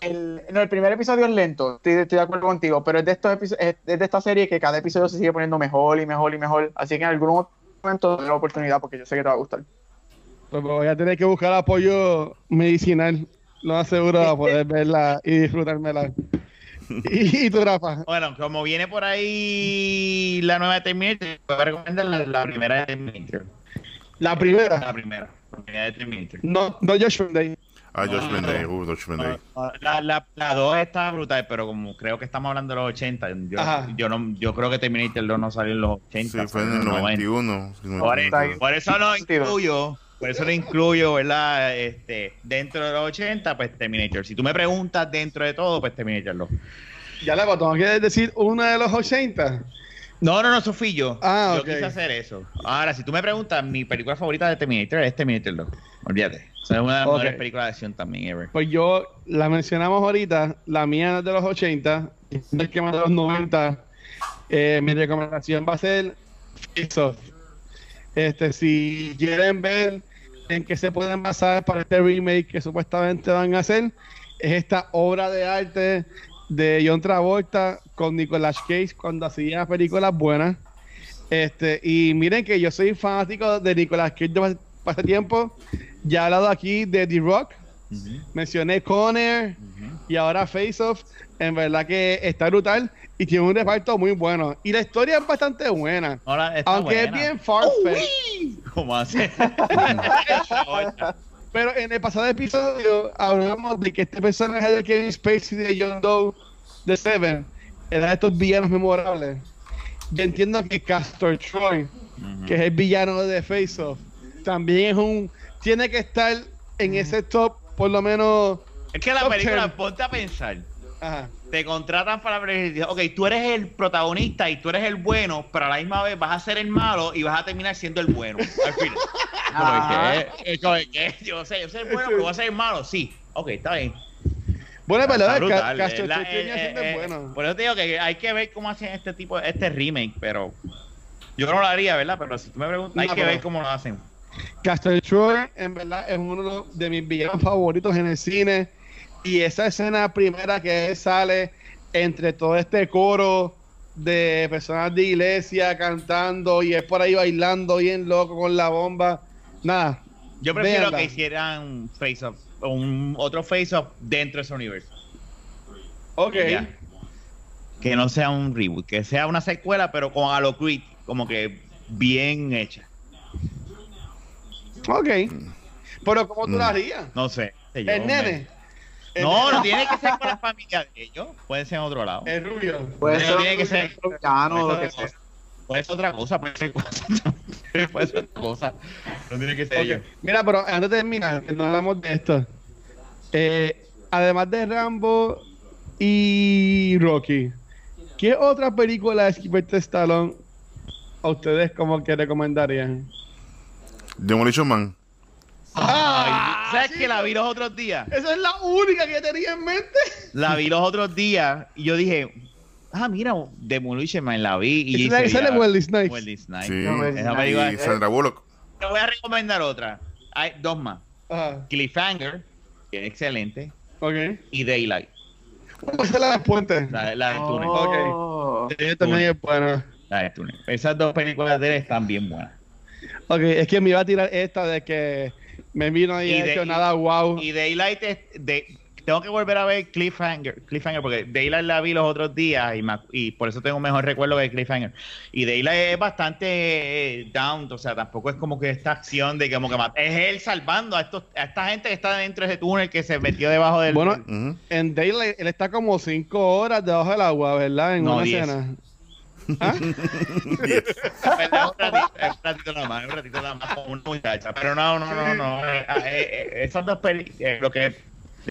El, no, el primer episodio es lento, estoy, estoy de acuerdo contigo, pero es de, estos episo- es de esta serie que cada episodio se sigue poniendo mejor y mejor y mejor. Así que en algún momento doy la oportunidad porque yo sé que te va a gustar. Pues voy a tener que buscar apoyo medicinal. Lo aseguro a poder verla y disfrutármela. Y, tú, Rafa. Bueno, como viene por ahí la nueva de Terminator, voy a recomendar la, la primera de Terminator. La primera. La primera. La primera de Terminator. No, no Judgment Day. Ah, Josh No, no. uh, Josh. La, la, la 2 está brutal, pero como creo que estamos hablando de los 80, yo, yo, no, yo creo que Terminator 2 no salió en los 80. Sí, fue en el los 90. 91. si no me Por, por eso Sentido. incluyo, por eso lo incluyo, ¿verdad? Este, dentro de los 80, pues Terminator. Si tú me preguntas dentro de todo, pues Terminator 2. Ya le botón. ¿Quieres decir una de los 80? No, no, no, eso fui yo. Ah, yo ok. quise hacer eso. Ahora, si tú me preguntas, mi película favorita de Terminator es Terminator 2. Olvídate. Esa es una de las mejores películas de acción también ever. Pues yo la mencionamos ahorita. La mía es de los 80. y El que más de los 90. Eh, mi recomendación va a ser Face Off. Este, si quieren ver en qué se pueden basar para este remake que supuestamente van a hacer, es esta obra de arte de John Travolta con Nicolas Cage cuando hacía películas buenas. Este, y miren que yo soy fanático de Nicolas Cage de hace tiempo. Ya he hablado aquí de The Rock, Mencioné Conner ujú. y ahora Face Off. En verdad que está brutal y tiene un reparto muy bueno. Y la historia es bastante buena. Ahora, está Aunque es bien far-fetched. ¿Cómo hace? Pero en el pasado episodio hablamos de que este personaje de Kevin Spacey de John Doe de Seven era de estos villanos memorables. Yo entiendo que Castor Troy, que es el villano de Face Off, también es un. Tiene que estar en ese top, por lo menos. Es que la película, ten. ponte a pensar. Ajá. Te contratan para la Ok, tú eres el protagonista y tú eres el bueno, pero a la misma vez vas a ser el malo y vas a terminar siendo el bueno. Al final. Ah. Que, que, Yo sé, yo soy el bueno, pero voy a ser el malo. Sí. Ok, está bien. Bueno, pero eh, la- eh, eh, bueno. Por eso te digo que hay que ver cómo hacen este tipo, este remake, pero yo no lo haría, ¿verdad? Pero si tú me preguntas, hay No, que pero- ver cómo lo hacen. Castor Troy, en verdad, es uno de mis villanos favoritos en el cine. Y esa escena primera que él sale entre todo este coro de personas de iglesia cantando y es por ahí bailando bien loco con la bomba. Nada. Yo prefiero Véanla. que hicieran face off, un otro face off dentro de ese universo. Ok. Ya. Que no sea un reboot, que sea una secuela, pero con a lo Creed, como que bien hecha. Ok. Pero ¿cómo tú Mm. lo harías? No sé. yo, El me- nene. El No, nene. no tiene que ser con la familia de ellos. Puede ser en otro lado. El rubio. Puede ser tiene que ser- lo que Puede sea. Puede ser otra cosa, puede ser cosa. puede ser otra cosa. No tiene que ser ellos. Mira, pero antes de terminar, que no hablamos de esto. Eh, además de Rambo y Rocky, ¿qué otra película de Sylvester Stallone a ustedes como que recomendarían? Demolition Man. Ah, Ay, ¿Sabes sí. que la vi los otros días? Esa es la única que tenía en mente. La vi los otros días y yo dije, ah, mira, Demolition Man la vi. Y Esa es la que hice, sale Wesley Snipes. Wesley Snipes. Sí. No, Y es- Sandra Bullock. Te voy a recomendar otra. Hay dos más. Ajá, Cliffhanger, que es excelente, ok. y Daylight, Esa es la del puente. la, la del túnel. Oh. Sí, también es buena. La del túnel. Esas dos películas de él están bien buenas. Ok, es que me iba a tirar esta de que me vino y Y he hecho nada wow. Y Daylight es de tengo que volver a ver Cliffhanger, Cliffhanger porque Daylight la vi los otros días y, me ac- y por eso tengo un mejor recuerdo que Cliffhanger. Y Daylight es bastante eh, down, o sea, tampoco es como que esta acción de como que es él salvando a estos a esta gente que está dentro de ese túnel que se metió debajo del Bueno. En Daylight, él está como cinco horas debajo del agua, ¿verdad? En No, una diez. escena. ¿Ah? Yes. Perdón, un ratito, es un ratito nada más, un ratito nada más con una muchacha. Pero no, no, no, no. eh, eh, eh, esas dos películas, lo que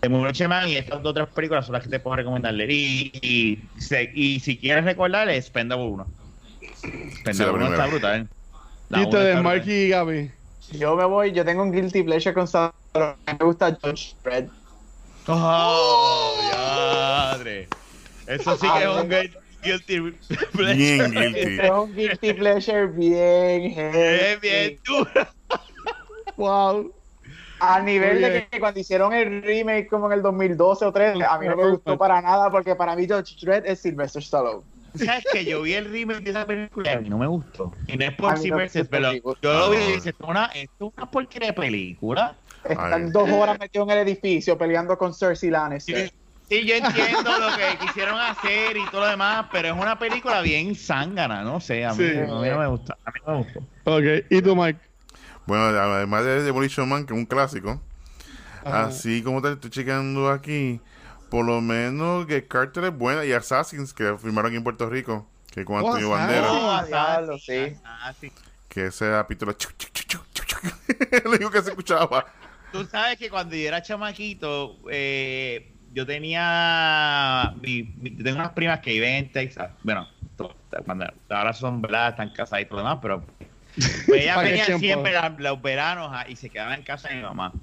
de Muroche Man y estas dos otras películas son las que te puedo recomendarle. Y, y, se- y si quieres recordarle, Spendable 1. Spendable Sí, la 1 está primera. brutal. Listo, uno de está Marky y Gaby. Yo me voy, yo tengo un guilty pleasure con Sandra. Me gusta George Red. brutal. ¡Oh, madre! Eso sí que es un guil- guilty pleasure. Bien guilty. Este es un guilty pleasure bien heavy. Es bien duro. Wow. A nivel Oye. de que cuando hicieron el remake como en el 2012 o 13, a mí no me gustó para nada porque para mí Judge Dredd es Sylvester Stallone. ¿Sabes que Yo vi el remake de esa película y a mí no me gustó. Y no es por mí no pero yo lo vi y Ah. dije, esto es una, esto es una porquería de película. Están Ay. dos horas metidos en el edificio peleando con Cersei Lannister. Sí, yo entiendo lo que quisieron hacer y todo lo demás, pero es una película bien zángana, no sé, a mí, Sí. a mí no me gusta. A mí no me gustó. Ok, ¿y tú, Mike? Bueno, además de Demolition Man, que es un clásico, Ajá. así como te estoy checando aquí, por lo menos que Carter es buena y Assassins, que firmaron aquí en Puerto Rico, que con Oh, Antonio Assassins. Bandera, Oh, diablo, sí, sí. sí. que ese capítulo lo único que se escuchaba. Tú sabes que cuando yo era chamaquito, eh, yo tenía. Mi, mi- tengo unas primas que viven en Texas. Bueno, cuando, ahora son, ¿verdad? Están casadas y todo lo demás, pero. Pues ellas siempre la- los veranos y se quedaban en casa de mi mamá.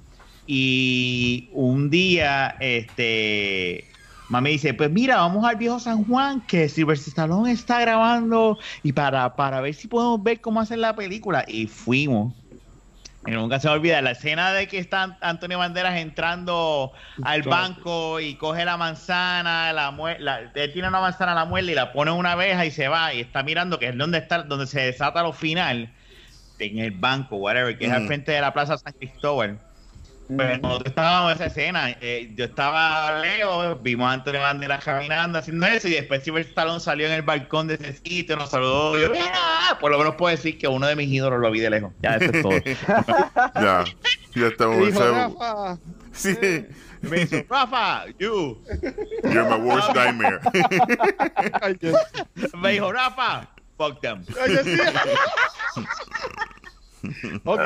Y un día, este. Mami dice, pues mira, vamos al viejo San Juan, que Sylvester Stallone está grabando y para, para ver si podemos ver cómo hacen la película. Y fuimos. Y nunca se me olvida la escena de que está Antonio Banderas entrando al banco y coge la manzana, la, la él tiene una manzana a la muela y la pone en una abeja y se va y está mirando que es donde está donde se desata lo final en el banco, whatever, que es al frente de la Plaza San Cristóbal. Pues nosotros estábamos en esa escena, eh, yo estaba lejos, vimos a Antonio Banderas caminando haciendo eso y después Silver Stallone salió en el balcón de ese sitio, nos saludó y yo, "Mira", por lo menos puedo decir que uno de mis ídolos lo vi de lejos. Ya, eso es todo. Ya, ya estamos. Dijo, Rafa, Sí, me dice, Rafa, you. you're my worst nightmare. Me dijo, Rafa, fuck them. Ok,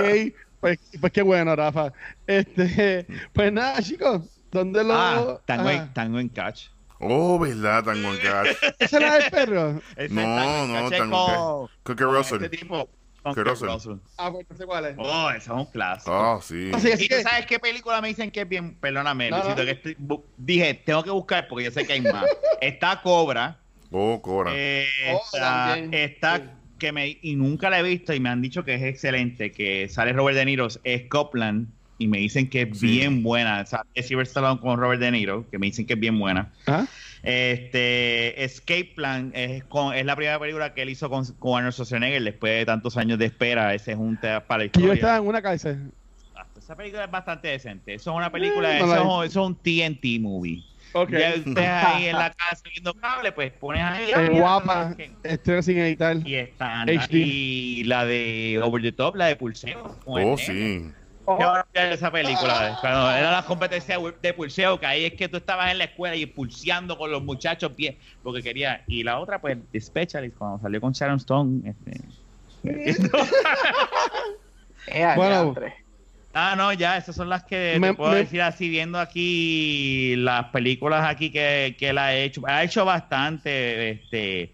pues, pues qué bueno, Rafa. Este, pues nada, chicos, ¿dónde lo...? Ah, tango, en, tango en catch. Oh, ¿verdad? Tango en Catch. ¿Esa era del perro? Ese No, Tango en no, Tango en con Russell. Este tipo, Russell. Russell. Ah, pues no sé cuál es. Oh, ese es un clásico. Oh, sí. Así ¿Y tú que, sabes qué película me dicen que es bien? Perdóname, No, que estoy dije, tengo que buscar porque yo sé que hay más. Está Cobra. Oh, Cora. eh, Oh, está, está. Que me y nunca la he visto y me han dicho que es excelente, que sale Robert De Niro, es Copland y me dicen que es Sí. bien buena. O sea, es Stallone con Robert De Niro, que me dicen que es bien buena. ¿Ah? Este Escape Plan es, con, es la primera película que él hizo con, con Arnold Schwarzenegger después de tantos años de espera. Ese junte para la que yo historia. estaba en una cárcel. Esa película es bastante decente. Eso es una película, Eh, eso, no la es un- eso es un TNT movie. Ok. Ya usted ahí en la casa viendo cable, pues pones ahí. Es ah, guapa, estrella sin editar. Y están HD. y la de Over the Top, la de Pulseo. Oh, sí. Oh, esa película. Cuando era la competencia de pulseo, que ahí es que tú estabas en la escuela y pulseando con los muchachos bien, porque quería. Y la otra, pues, The Specialist, cuando salió con Sharon Stone. Este, eh, Bueno. Ah, no, ya, esas son las que Me- te puedo me- decir así, viendo aquí las películas aquí que, que él ha hecho. Ha hecho bastante, este.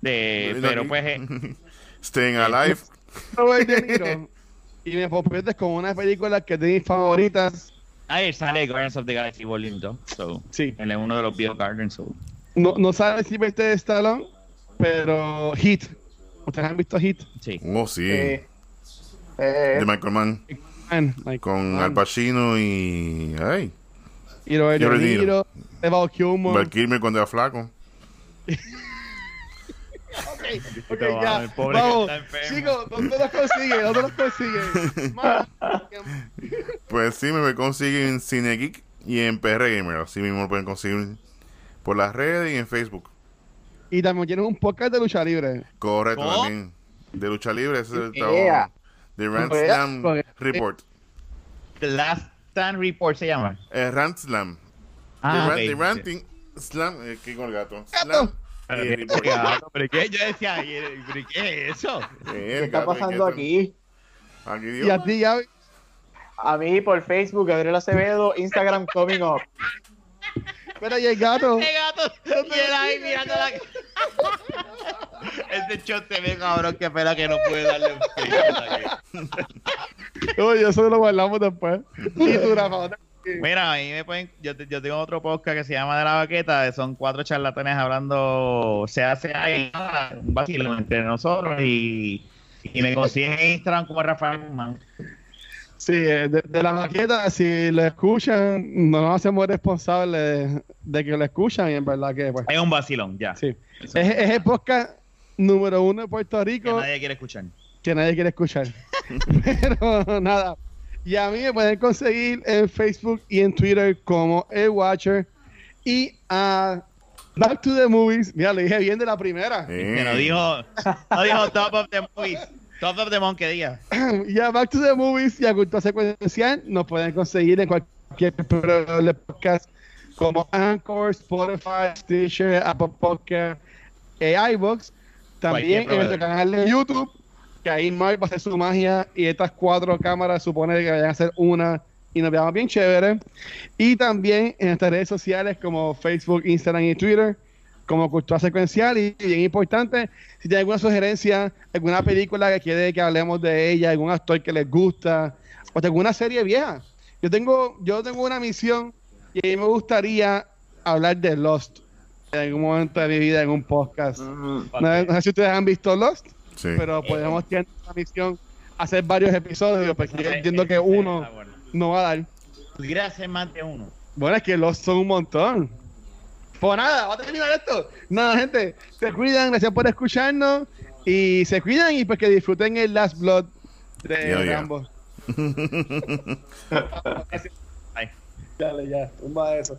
De, pero pues. eh, Staying Alive. De Niro. Y me sorprendes con una película que de mis favoritas. ahí sale Guardians of the Galaxy Volume 2. So, Sí. él es uno de los viejos Guardians. So. No, no sabe si viste de Stallone, pero Hit. ¿Ustedes han visto Hit? Sí. Oh, sí. Eh, eh, De Michael Mann. Man, like, Con man. Al Pacino y. Ay. Y Robert Robert De Niro. Val Kilmer. Val Kilmer cuando era flaco. Ok, Mano, ya. Vamos. Chicos, ¿dónde los consigue? ¿Dónde los consigue? Man, Pues sí, me consiguen en Cine Geek y en PR Gamer. Así mismo lo pueden conseguir por las redes y en Facebook. y también tienes un podcast de lucha libre. Correcto, ¿Cómo? también. De lucha libre, ese es el Yeah. trabajo. De Rant Yeah. Slam Report. The Last Stand Report se llama. Eh, Rant Slam. Ah, de, ok. Rant- de Ranting Slam. Eh, ¿Qué con el gato? Gato. Slam. Pero y qué- Report. qué gato, pero qué, yo decía, ¿y el- pero qué es eso? Eh, ¿Qué está gato, pasando aquí? Aquí Y dio. a ti, Gaby. A mí por Facebook, Gabriel Acevedo, Instagram Coming Up. Espera, y el gato. ¡Qué gato! Y él ahí mirando la... Este shot se ve cabrón, que espera que no puede darle un clic. Oye, eso lo guardamos después. Y tú, Rafa. Mira, a mí me pueden, yo, yo tengo otro podcast que se llama De la Baqueta, son cuatro charlatanes hablando, se hace ahí un vacilo entre nosotros y, y me consiguen en Instagram como Rafael Guzmán. Sí, eh, de, de la maqueta, si lo escuchan, no nos hacemos responsables de, de que lo escuchan y en verdad que pues. Es un vacilón, ya. Sí. Es, es el podcast número uno de Puerto Que Rico nadie quiere escuchar. que nadie quiere escuchar. Pero nada. Y a mí me pueden conseguir en Facebook y en Twitter como El Watcher. Y a Back to the Movies. Mira, lo dije bien de la primera. Que no dijo, no dijo top of the movies. Top of the monkey día. Y a Back to the Movies y a Cultura Secuencial nos pueden conseguir en cualquier programa de podcast como Anchor, Spotify, Stitcher, Apple Podcast e iVoox. También en nuestro canal de YouTube, que ahí Mark va a hacer su magia y estas cuatro cámaras supone que vayan a ser una y nos veamos bien chévere. Y también en nuestras redes sociales como Facebook, Instagram y Twitter como cultura secuencial y bien importante, si tienen alguna sugerencia, alguna película que quiere que hablemos de ella, algún actor que les gusta, o de alguna serie vieja. Yo tengo, yo tengo una misión y a mí me gustaría hablar de Lost en algún momento de mi vida en un podcast. No, no sé si ustedes han visto Lost, Sí. pero podemos tener una misión, hacer varios episodios, porque yo entiendo que uno Está bueno. no va a dar. Pudiera ser más de uno. Bueno, es que los son un montón. Pues nada, va a terminar esto. Nada, gente, se cuidan, gracias por escucharnos. Y se cuidan y pues que disfruten el Last Blood de Yo. Rambo. Ay. Dale, ya, tumba eso.